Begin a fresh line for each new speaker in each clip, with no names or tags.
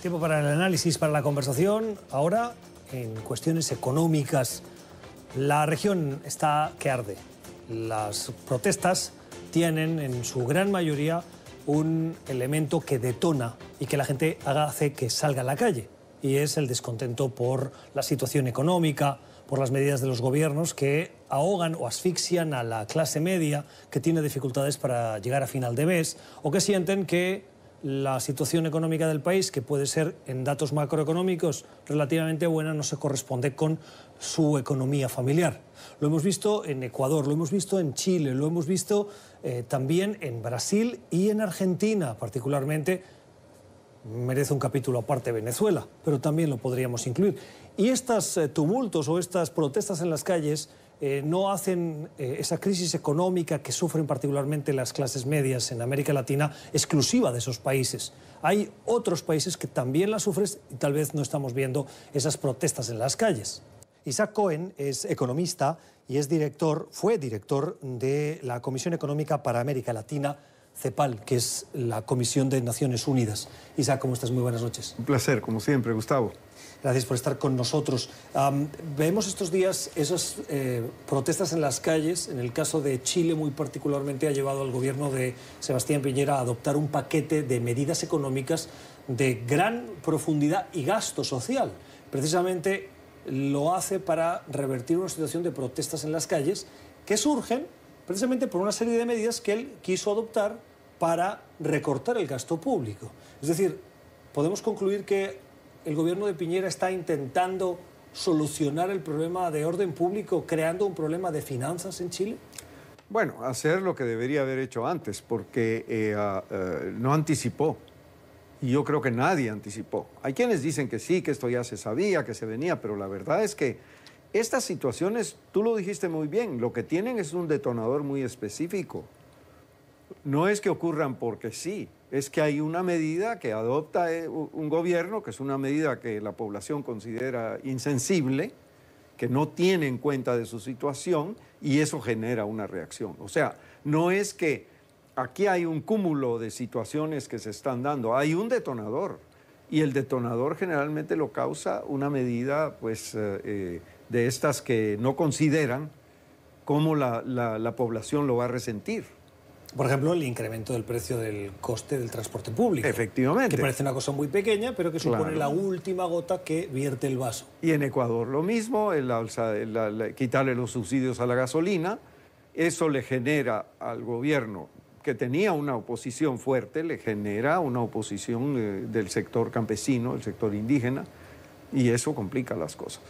Tiempo para el análisis, para la conversación. Ahora, en cuestiones económicas, la región está que arde. Las protestas tienen en su gran mayoría un elemento que detona y que la gente hace que salga a la calle. Y es el descontento por la situación económica, por las medidas de los gobiernos que ahogan o asfixian a la clase media que tiene dificultades para llegar a final de mes o que sienten que la situación económica del país, que puede ser en datos macroeconómicos relativamente buena, no se corresponde con su economía familiar. Lo hemos visto en Ecuador, lo hemos visto en Chile, lo hemos visto eh, también en Brasil y en Argentina, particularmente. Merece un capítulo aparte Venezuela, pero también lo podríamos incluir. Y estos eh, tumultos o estas protestas en las calles eh, no hacen eh, esa crisis económica que sufren particularmente las clases medias en América Latina exclusiva de esos países. Hay otros países que también la sufren y tal vez no estamos viendo esas protestas en las calles. Isaac Cohen es economista y es director, fue director de la Comisión Económica para América Latina, CEPAL, que es la Comisión de Naciones Unidas. Isaac, ¿cómo estás? Muy buenas noches.
Un placer, como siempre, Gustavo.
Gracias por estar con nosotros. vemos estos días esas eh, protestas en las calles. En el caso de Chile, muy particularmente, ha llevado al gobierno de Sebastián Piñera a adoptar un paquete de medidas económicas de gran profundidad y gasto social. Precisamente lo hace para revertir una situación de protestas en las calles que surgen precisamente por una serie de medidas que él quiso adoptar para recortar el gasto público. Es decir, podemos concluir que el gobierno de Piñera está intentando solucionar el problema de orden público creando un problema de finanzas en Chile?
Bueno, hacer lo que debería haber hecho antes, porque eh, ah, eh, no anticipó. Y yo creo que nadie anticipó. Hay quienes dicen que sí, que esto ya se sabía, que se venía, pero la verdad es que estas situaciones, tú lo dijiste muy bien, lo que tienen es un detonador muy específico. No es que ocurran porque sí, es que hay una medida que adopta eh, un gobierno, que es una medida que la población considera insensible, que no tiene en cuenta de su situación y eso genera una reacción. O sea, no es que aquí hay un cúmulo de situaciones que se están dando, hay un detonador y el detonador generalmente lo causa una medida pues, eh, eh, de estas que no consideran cómo la población lo va a resentir.
Por ejemplo, el incremento del precio del coste del transporte público.
Efectivamente.
Que parece una cosa muy pequeña, pero que supone la última gota que vierte el vaso.
Y en Ecuador lo mismo, el, quitarle los subsidios a la gasolina, eso le genera al gobierno que tenía una oposición fuerte, le genera una oposición eh, del sector campesino, del sector indígena, y eso complica las cosas.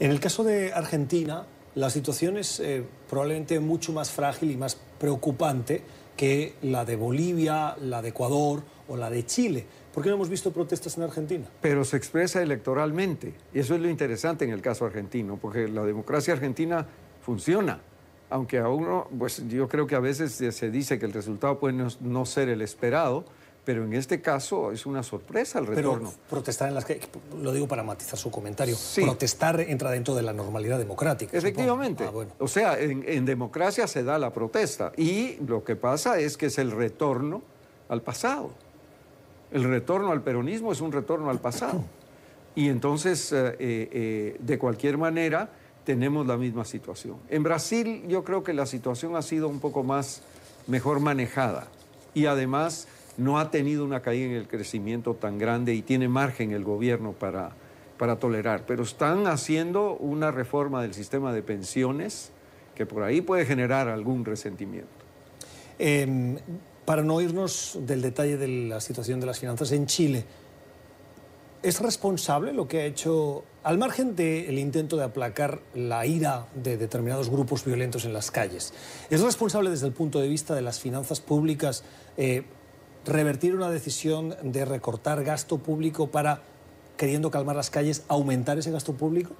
En el caso de Argentina, la situación es eh, probablemente mucho más frágil y más preocupante que la de Bolivia, la de Ecuador o la de Chile. ¿Por qué no hemos visto protestas en Argentina?
Pero se expresa electoralmente. Y eso es lo interesante en el caso argentino, porque la democracia argentina funciona. Aunque a uno, pues yo creo que a veces se dice que el resultado puede no ser el esperado, pero en este caso es una sorpresa el retorno.
Pero protestar en las que, lo digo para matizar su comentario, protestar entra dentro de la normalidad democrática.
Efectivamente. Ah, o sea, en, democracia se da la protesta y lo que pasa es que es el retorno al pasado. El retorno al peronismo es un retorno al pasado. Y entonces, eh, eh, eh, de cualquier manera, tenemos la misma situación. En Brasil yo creo que la situación ha sido un poco más mejor manejada y además no ha tenido una caída en el crecimiento tan grande y tiene margen el gobierno para, para tolerar. Pero están haciendo una reforma del sistema de pensiones que por ahí puede generar algún resentimiento.
Em, para no irnos del detalle de la situación de las finanzas en Chile, ¿es responsable lo que ha hecho, al margen del intento de aplacar la ira de determinados grupos violentos en las calles, ¿es responsable desde el punto de vista de las finanzas públicas? Eh, revertir una decisión de recortar gasto público para, queriendo calmar las calles, aumentar ese gasto público?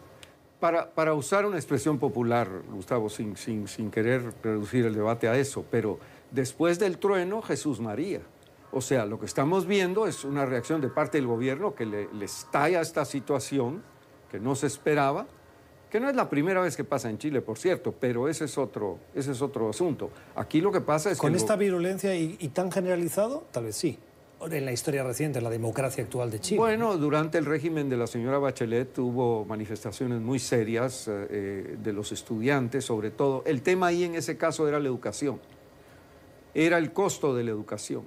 Para, para usar una expresión popular, Gustavo, sin, sin, sin, querer reducir el debate a eso, pero después del trueno, Jesús María. O sea, lo que estamos viendo es una reacción de parte del gobierno que le, le estalla esta situación que no se esperaba, que no es la primera vez que pasa en Chile, por cierto, pero ese es otro, ese es otro asunto. Aquí lo que pasa es
¿Con
que...
esta virulencia y, tan generalizado? Tal vez sí. en la historia reciente, en la democracia actual de Chile.
Bueno, durante el régimen de la señora Bachelet hubo manifestaciones muy serias eh, eh, de los estudiantes, sobre todo. El tema ahí en ese caso era la educación, era el costo de la educación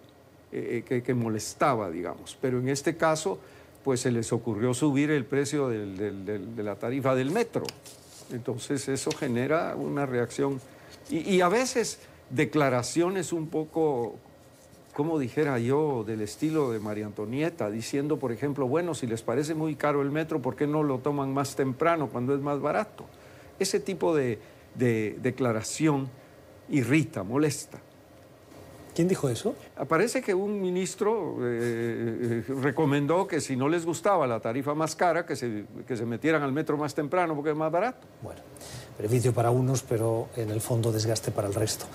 eh, que, molestaba, digamos. Pero en este caso, pues se les ocurrió subir el precio de la tarifa del metro. Entonces eso genera una reacción y a veces declaraciones un poco como dijera yo, del estilo de María Antonieta, diciendo, por ejemplo, bueno, si les parece muy caro el metro, ¿por qué no lo toman más temprano cuando es más barato? Ese tipo de, declaración irrita, molesta.
¿Quién dijo eso?
Parece que un ministro eh, eh, recomendó que si no les gustaba la tarifa más cara, que se, que se metieran al metro más temprano porque es más barato.
Bueno, beneficio para unos, pero en el fondo desgaste para el resto.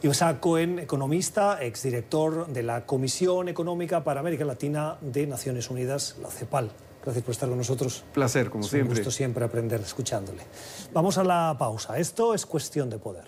Isaac Cohen, economista, exdirector de la Comisión Económica para América Latina de Naciones Unidas, la CEPAL. Gracias por estar con nosotros.
Placer, como siempre.
Un gusto siempre aprender escuchándole. Vamos a la pausa. Esto es cuestión de poder.